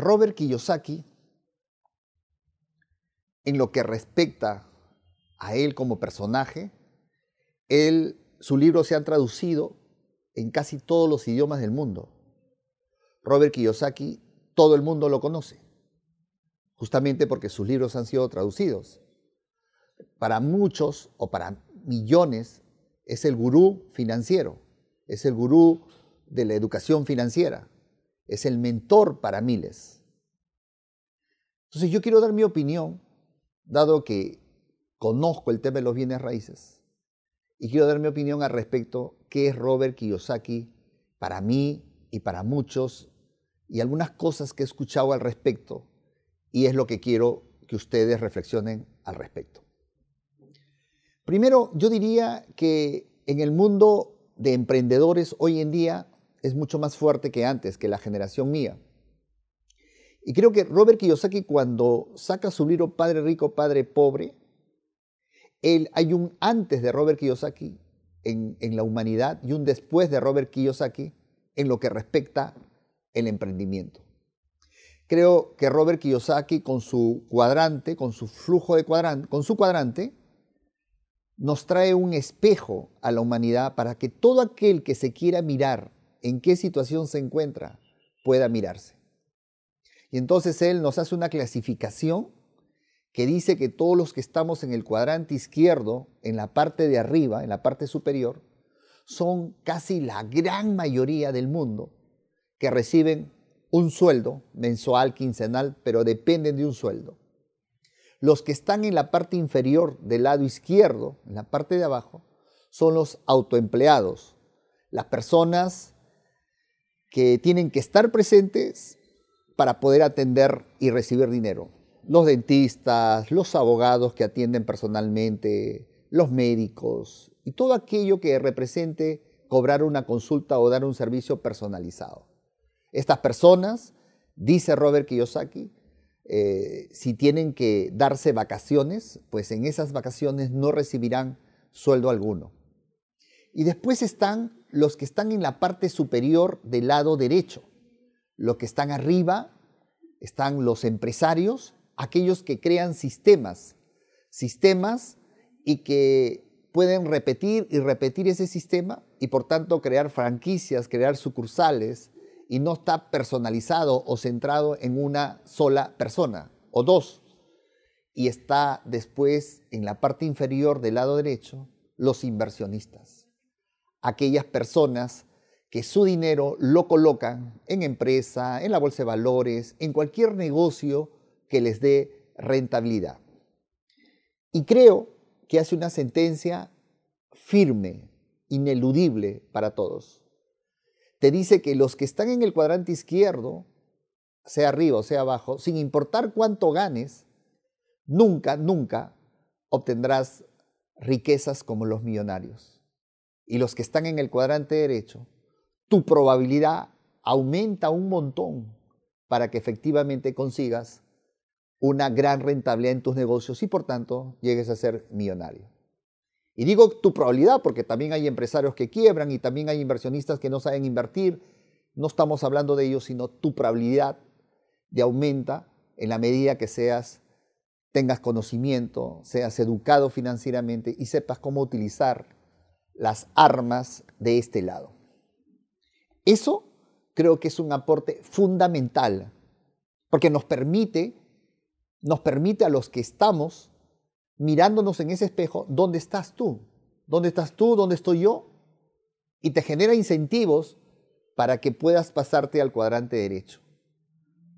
Robert Kiyosaki, en lo que respecta a él como personaje, él, su libro se ha traducido en casi todos los idiomas del mundo. Robert Kiyosaki, todo el mundo lo conoce, justamente porque sus libros han sido traducidos. Para muchos o para millones es el gurú financiero, es el gurú de la educación financiera, es el mentor para miles. Entonces yo quiero dar mi opinión, dado que conozco el tema de los bienes raíces, y quiero dar mi opinión al respecto, qué es Robert Kiyosaki para mí y para muchos, y algunas cosas que he escuchado al respecto, y es lo que quiero que ustedes reflexionen al respecto. Primero, yo diría que en el mundo de emprendedores hoy en día es mucho más fuerte que antes, que la generación mía. Y creo que Robert Kiyosaki cuando saca su libro Padre Rico, Padre Pobre, él, hay un antes de Robert Kiyosaki en, la humanidad y un después de Robert Kiyosaki en lo que respecta el emprendimiento. Creo que Robert Kiyosaki con su cuadrante, con su flujo de cuadrante, con su cuadrante, nos trae un espejo a la humanidad para que todo aquel que se quiera mirar en qué situación se encuentra pueda mirarse. Y entonces él nos hace una clasificación que dice que todos los que estamos en el cuadrante izquierdo, en la parte de arriba, en la parte superior, son casi la gran mayoría del mundo que reciben un sueldo mensual, quincenal, pero dependen de un sueldo. Los que están en la parte inferior del lado izquierdo, en la parte de abajo, son los autoempleados, las personas que tienen que estar presentes para poder atender y recibir dinero. Los dentistas, los abogados que atienden personalmente, los médicos y todo aquello que represente cobrar una consulta o dar un servicio personalizado. Estas personas, dice Robert Kiyosaki, eh, si tienen que darse vacaciones, pues en esas vacaciones no recibirán sueldo alguno. Y después están los que están en la parte superior del lado derecho. Los que están arriba están los empresarios, aquellos que crean sistemas, sistemas y que pueden repetir y repetir ese sistema y por tanto crear franquicias, crear sucursales y no está personalizado o centrado en una sola persona o dos. Y está después en la parte inferior del lado derecho los inversionistas aquellas personas que su dinero lo colocan en empresa, en la bolsa de valores, en cualquier negocio que les dé rentabilidad. Y creo que hace una sentencia firme, ineludible para todos. Te dice que los que están en el cuadrante izquierdo, sea arriba o sea abajo, sin importar cuánto ganes, nunca, nunca obtendrás riquezas como los millonarios y los que están en el cuadrante derecho, tu probabilidad aumenta un montón para que efectivamente consigas una gran rentabilidad en tus negocios y por tanto llegues a ser millonario. Y digo tu probabilidad porque también hay empresarios que quiebran y también hay inversionistas que no saben invertir. No estamos hablando de ellos, sino tu probabilidad de aumenta en la medida que seas tengas conocimiento, seas educado financieramente y sepas cómo utilizar las armas de este lado. Eso creo que es un aporte fundamental, porque nos permite, nos permite a los que estamos mirándonos en ese espejo, ¿dónde estás tú? ¿Dónde estás tú? ¿Dónde estoy yo? Y te genera incentivos para que puedas pasarte al cuadrante derecho.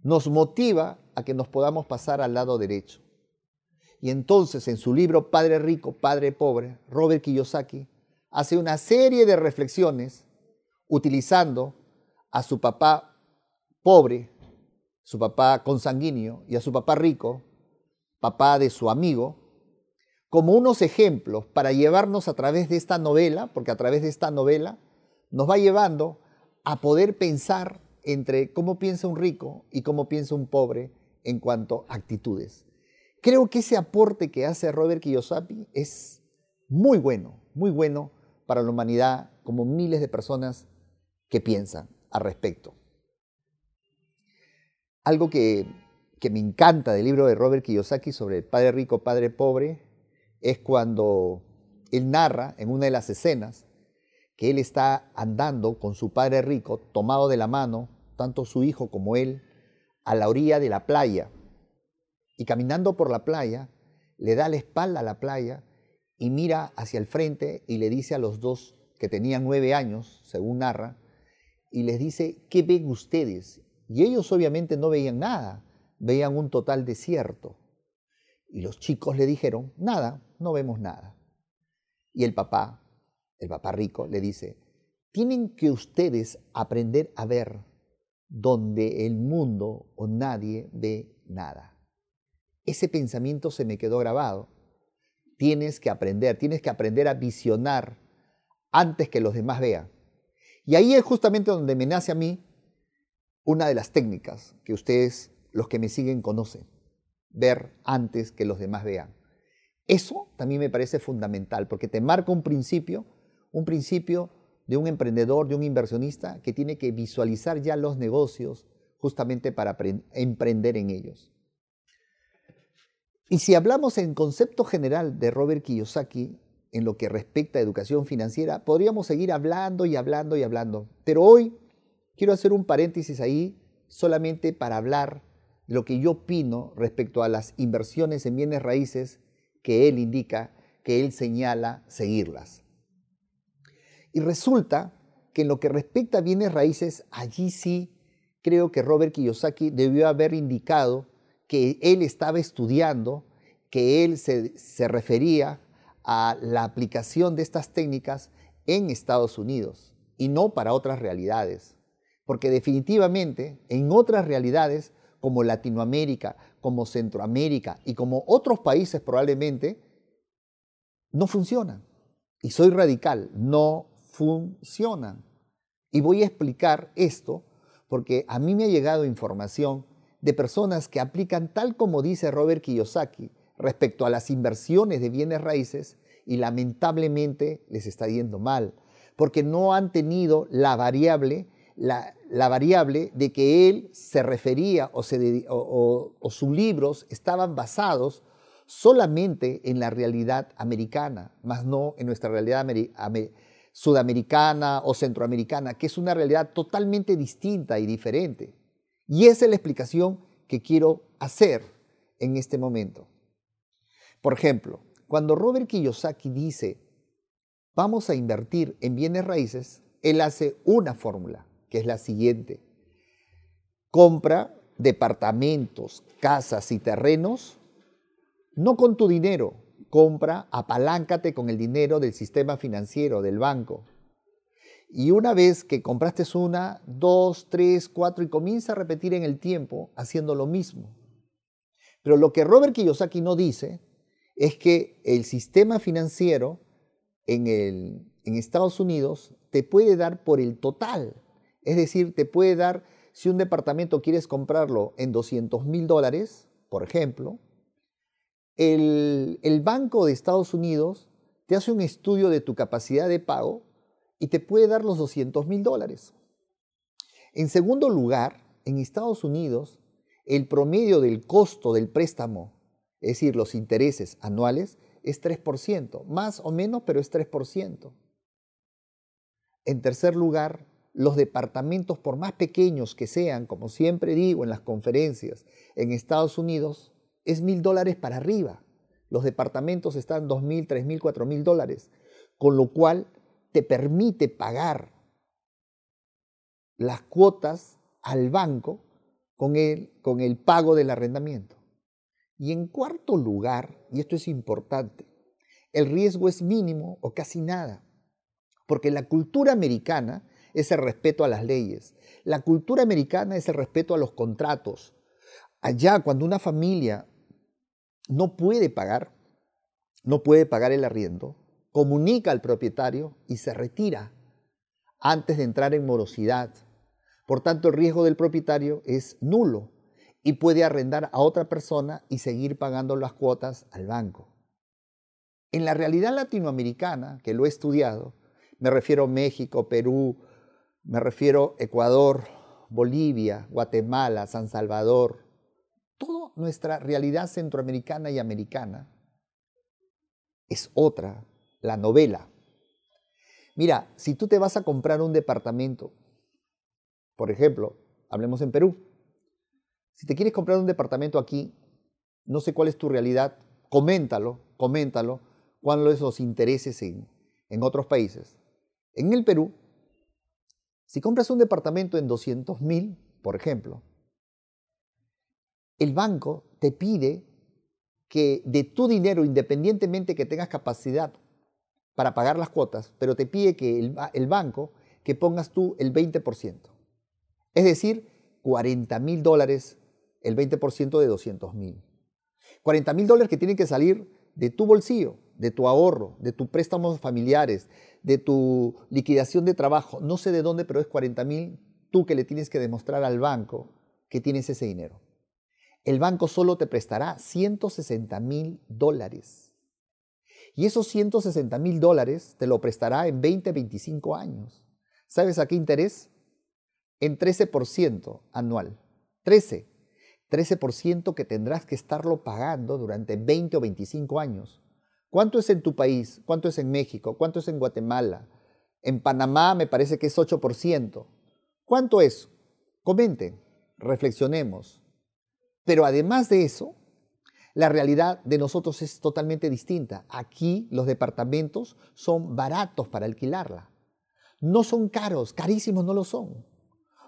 Nos motiva a que nos podamos pasar al lado derecho. Y entonces en su libro Padre Rico, Padre Pobre, Robert Kiyosaki hace una serie de reflexiones utilizando a su papá pobre, su papá consanguíneo, y a su papá rico, papá de su amigo, como unos ejemplos para llevarnos a través de esta novela, porque a través de esta novela nos va llevando a poder pensar entre cómo piensa un rico y cómo piensa un pobre en cuanto a actitudes. Creo que ese aporte que hace Robert Kiyosaki es muy bueno, muy bueno para la humanidad como miles de personas que piensan al respecto. algo que, que me encanta del libro de Robert Kiyosaki sobre el padre rico, padre pobre, es cuando él narra en una de las escenas que él está andando con su padre rico, tomado de la mano, tanto su hijo como él, a la orilla de la playa. Y caminando por la playa, le da la espalda a la playa y mira hacia el frente y le dice a los dos que tenían nueve años, según narra, y les dice, ¿qué ven ustedes? Y ellos obviamente no veían nada, veían un total desierto. Y los chicos le dijeron, nada, no vemos nada. Y el papá, el papá rico, le dice, tienen que ustedes aprender a ver donde el mundo o nadie ve nada. Ese pensamiento se me quedó grabado. Tienes que aprender, tienes que aprender a visionar antes que los demás vean. Y ahí es justamente donde me nace a mí una de las técnicas que ustedes, los que me siguen, conocen. Ver antes que los demás vean. Eso también me parece fundamental porque te marca un principio, un principio de un emprendedor, de un inversionista que tiene que visualizar ya los negocios justamente para emprender en ellos. Y si hablamos en concepto general de Robert Kiyosaki, en lo que respecta a educación financiera, podríamos seguir hablando y hablando y hablando. Pero hoy quiero hacer un paréntesis ahí solamente para hablar de lo que yo opino respecto a las inversiones en bienes raíces que él indica, que él señala seguirlas. Y resulta que en lo que respecta a bienes raíces, allí sí creo que Robert Kiyosaki debió haber indicado que él estaba estudiando, que él se, se refería a la aplicación de estas técnicas en Estados Unidos y no para otras realidades. Porque definitivamente en otras realidades como Latinoamérica, como Centroamérica y como otros países probablemente, no funcionan. Y soy radical, no funcionan. Y voy a explicar esto porque a mí me ha llegado información de personas que aplican tal como dice Robert Kiyosaki, respecto a las inversiones de bienes raíces y lamentablemente les está yendo mal, porque no han tenido la variable, la, variable de que él se refería o, se, o, sus libros estaban basados solamente en la realidad americana, más no en nuestra realidad sudamericana o centroamericana, que es una realidad totalmente distinta y diferente. Y esa es la explicación que quiero hacer en este momento. Por ejemplo, cuando Robert Kiyosaki dice, vamos a invertir en bienes raíces, él hace una fórmula, que es la siguiente. Compra departamentos, casas y terrenos, no con tu dinero, compra, apaláncate con el dinero del sistema financiero, del banco. Y una vez que compraste una, dos, tres, cuatro y comienza a repetir en el tiempo haciendo lo mismo. Pero lo que Robert Kiyosaki no dice es que el sistema financiero en, Estados Unidos te puede dar por el total. Es decir, te puede dar, si un departamento quieres comprarlo en 200 mil dólares, por ejemplo, el, Banco de Estados Unidos te hace un estudio de tu capacidad de pago y te puede dar los 200 mil dólares. En segundo lugar, en Estados Unidos, el promedio del costo del préstamo es decir, los intereses anuales, es 3%, más o menos, pero es 3%. En tercer lugar, los departamentos, por más pequeños que sean, como siempre digo en las conferencias, en Estados Unidos, es mil dólares para arriba. Los departamentos están dos mil, tres mil, cuatro mil dólares, con lo cual te permite pagar las cuotas al banco con el, con el pago del arrendamiento. Y en cuarto lugar, y esto es importante, el riesgo es mínimo o casi nada, porque la cultura americana es el respeto a las leyes, la cultura americana es el respeto a los contratos. Allá cuando una familia no puede pagar, no puede pagar el arriendo, comunica al propietario y se retira antes de entrar en morosidad. Por tanto, el riesgo del propietario es nulo y puede arrendar a otra persona y seguir pagando las cuotas al banco. En la realidad latinoamericana, que lo he estudiado, me refiero a México, Perú, me refiero a Ecuador, Bolivia, Guatemala, San Salvador, toda nuestra realidad centroamericana y americana es otra, la novela. Mira, si tú te vas a comprar un departamento, por ejemplo, hablemos en Perú, si te quieres comprar un departamento aquí, no sé cuál es tu realidad, coméntalo, coméntalo, cuáles son los intereses en, otros países. En el Perú, si compras un departamento en 200 mil, por ejemplo, el banco te pide que de tu dinero, independientemente que tengas capacidad para pagar las cuotas, pero te pide que el, banco que pongas tú el 20%. Es decir, 40 mil dólares, el 20% de 200 mil. 40 mil dólares que tienen que salir de tu bolsillo, de tu ahorro, de tus préstamos familiares, de tu liquidación de trabajo. No sé de dónde, pero es 40 mil tú que le tienes que demostrar al banco que tienes ese dinero. El banco solo te prestará 160 mil dólares. Y esos 160 mil dólares te lo prestará en 20, 25 años. ¿Sabes a qué interés? En 13% anual. 13. 13% que tendrás que estarlo pagando durante 20 o 25 años. ¿Cuánto es en tu país? ¿Cuánto es en México? ¿Cuánto es en Guatemala? En Panamá me parece que es 8%. ¿Cuánto es? Comenten, reflexionemos. Pero además de eso, la realidad de nosotros es totalmente distinta. Aquí los departamentos son baratos para alquilarla. No son caros, carísimos no lo son.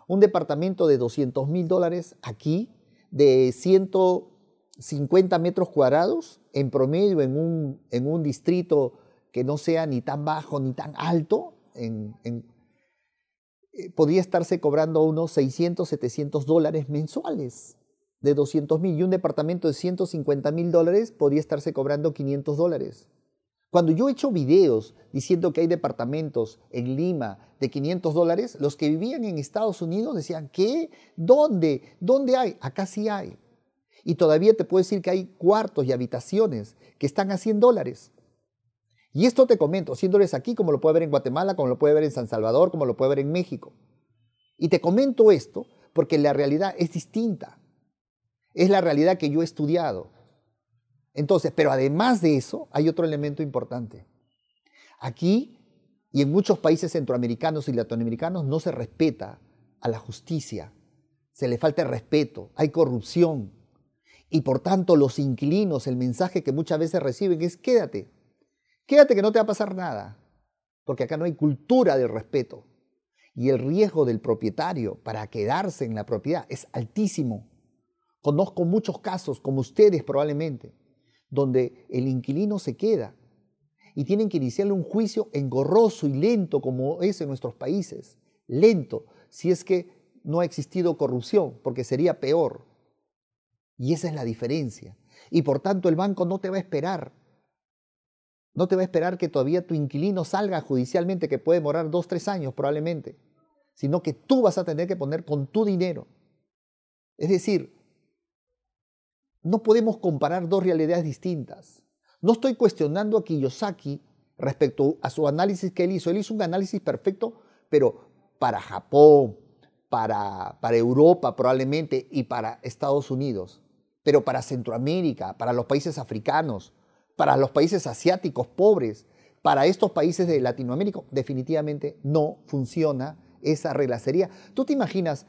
Un departamento de 200 mil dólares aquí, de 150 metros cuadrados, en promedio en un, en un distrito que no sea ni tan bajo ni tan alto, en, eh, podría estarse cobrando unos 600, 700 dólares mensuales de 200 mil y un departamento de 150 mil dólares podría estarse cobrando 500 dólares. Cuando yo he hecho videos diciendo que hay departamentos en Lima de 500 dólares, los que vivían en Estados Unidos decían, ¿qué? ¿Dónde? ¿Dónde hay? Acá sí hay. Y todavía te puedo decir que hay cuartos y habitaciones que están a 100 dólares. Y esto te comento, 100 dólares aquí, como lo puede ver en Guatemala, como lo puede ver en San Salvador, como lo puede ver en México. Y te comento esto porque la realidad es distinta. Es la realidad que yo he estudiado. Entonces, pero además de eso, hay otro elemento importante. Aquí y en muchos países centroamericanos y latinoamericanos no se respeta a la justicia, se le falta el respeto, hay corrupción. Y por tanto los inquilinos, el mensaje que muchas veces reciben es quédate, quédate que no te va a pasar nada, porque acá no hay cultura del respeto. Y el riesgo del propietario para quedarse en la propiedad es altísimo. Conozco muchos casos, como ustedes probablemente, donde el inquilino se queda y tienen que iniciarle un juicio engorroso y lento como es en nuestros países. Lento, si es que no ha existido corrupción, porque sería peor. Y esa es la diferencia. Y por tanto el banco no te va a esperar. No te va a esperar que todavía tu inquilino salga judicialmente, que puede demorar dos, tres años probablemente, sino que tú vas a tener que poner con tu dinero. Es decir, no podemos comparar dos realidades distintas. No estoy cuestionando a Kiyosaki respecto a su análisis que él hizo. Él hizo un análisis perfecto, pero para Japón, para, para Europa probablemente y para Estados Unidos. Pero para Centroamérica, para los países africanos, para los países asiáticos pobres, para estos países de Latinoamérica, definitivamente no funciona esa regla. Sería, tú te imaginas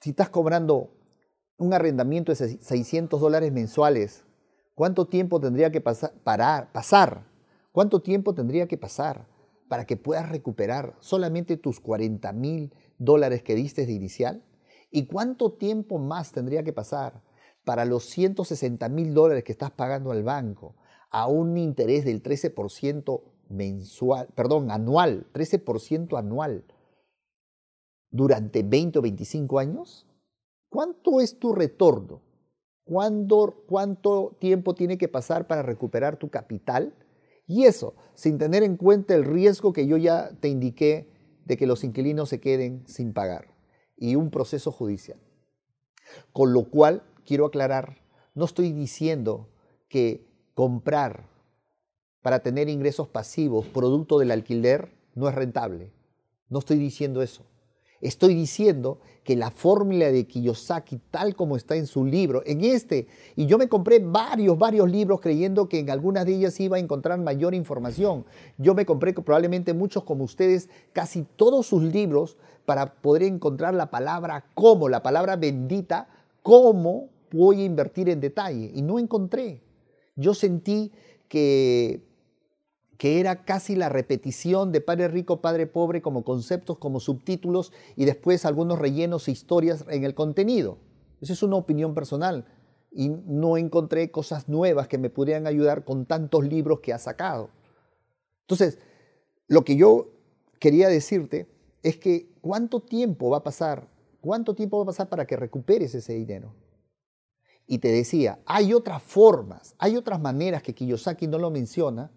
si estás cobrando un arrendamiento de 600 dólares mensuales, ¿cuánto tiempo tendría que pasar, pasar? ¿Cuánto tiempo tendría que pasar para que puedas recuperar solamente tus 40 mil dólares que diste de inicial? ¿Y cuánto tiempo más tendría que pasar para los 160 mil dólares que estás pagando al banco a un interés del 13% mensual, perdón, anual, 13% anual durante 20 o 25 años? ¿Cuánto es tu retorno? ¿Cuánto, tiempo tiene que pasar para recuperar tu capital? Y eso, sin tener en cuenta el riesgo que yo ya te indiqué de que los inquilinos se queden sin pagar y un proceso judicial. Con lo cual, quiero aclarar, no estoy diciendo que comprar para tener ingresos pasivos producto del alquiler no es rentable. No estoy diciendo eso. Estoy diciendo que la fórmula de Kiyosaki, tal como está en su libro, en este, y yo me compré varios, varios libros creyendo que en algunas de ellas iba a encontrar mayor información. Yo me compré probablemente muchos como ustedes, casi todos sus libros, para poder encontrar la palabra cómo, la palabra bendita, cómo voy a invertir en detalle. Y no encontré. Yo sentí que que era casi la repetición de Padre Rico, Padre Pobre como conceptos, como subtítulos y después algunos rellenos e historias en el contenido. Esa es una opinión personal y no encontré cosas nuevas que me pudieran ayudar con tantos libros que ha sacado. Entonces, lo que yo quería decirte es que cuánto tiempo va a pasar, cuánto tiempo va a pasar para que recuperes ese dinero. Y te decía, hay otras formas, hay otras maneras que Kiyosaki no lo menciona,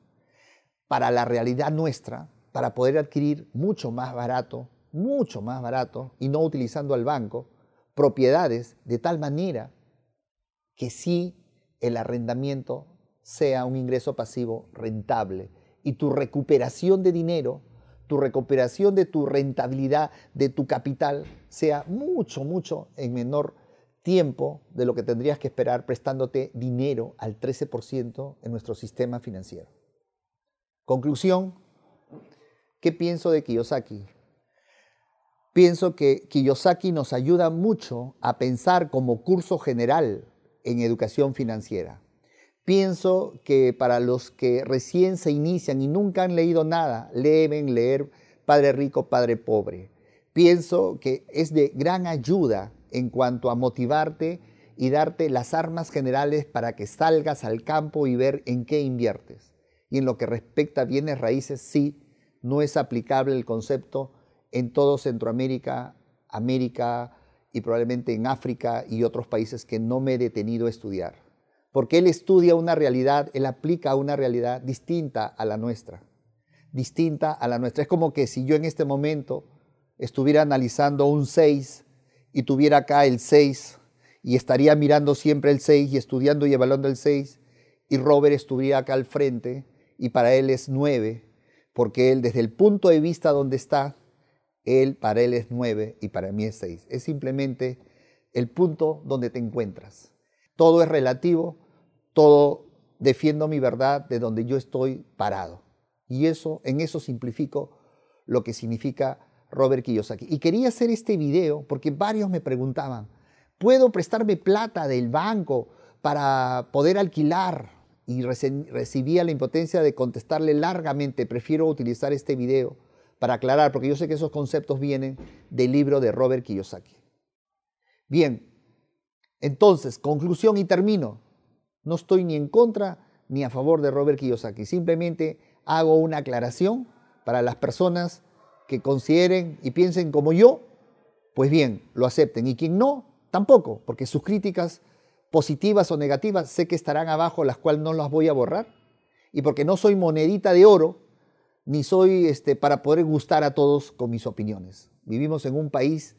para la realidad nuestra, para poder adquirir mucho más barato, mucho más barato, y no utilizando al banco, propiedades de tal manera que sí el arrendamiento sea un ingreso pasivo rentable y tu recuperación de dinero, tu recuperación de tu rentabilidad, de tu capital, sea mucho, mucho en menor tiempo de lo que tendrías que esperar prestándote dinero al 13% en nuestro sistema financiero. Conclusión, ¿qué pienso de Kiyosaki? Pienso que Kiyosaki nos ayuda mucho a pensar como curso general en educación financiera. Pienso que para los que recién se inician y nunca han leído nada, deben leer Padre Rico, Padre Pobre. Pienso que es de gran ayuda en cuanto a motivarte y darte las armas generales para que salgas al campo y ver en qué inviertes en lo que respecta a bienes raíces, sí, no es aplicable el concepto en todo Centroamérica, América y probablemente en África y otros países que no me he detenido a estudiar. Porque él estudia una realidad, él aplica una realidad distinta a la nuestra. Distinta a la nuestra. Es como que si yo en este momento estuviera analizando un 6 y tuviera acá el 6 y estaría mirando siempre el 6 y estudiando y evaluando el 6 y Robert estuviera acá al frente y para él es nueve, porque él desde el punto de vista donde está, él para él es nueve y para mí es seis. Es simplemente el punto donde te encuentras. Todo es relativo, todo defiendo mi verdad de donde yo estoy parado. Y eso, en eso simplifico lo que significa Robert Kiyosaki. Y quería hacer este video porque varios me preguntaban, ¿puedo prestarme plata del banco para poder alquilar y recibía la impotencia de contestarle largamente, prefiero utilizar este video para aclarar, porque yo sé que esos conceptos vienen del libro de Robert Kiyosaki. Bien, entonces, conclusión y termino. No estoy ni en contra ni a favor de Robert Kiyosaki, simplemente hago una aclaración para las personas que consideren y piensen como yo, pues bien, lo acepten. Y quien no, tampoco, porque sus críticas positivas o negativas, sé que estarán abajo, las cuales no las voy a borrar. Y porque no soy monedita de oro, ni soy este, para poder gustar a todos con mis opiniones. Vivimos en un país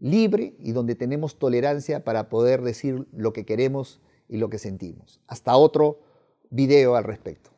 libre y donde tenemos tolerancia para poder decir lo que queremos y lo que sentimos. Hasta otro video al respecto.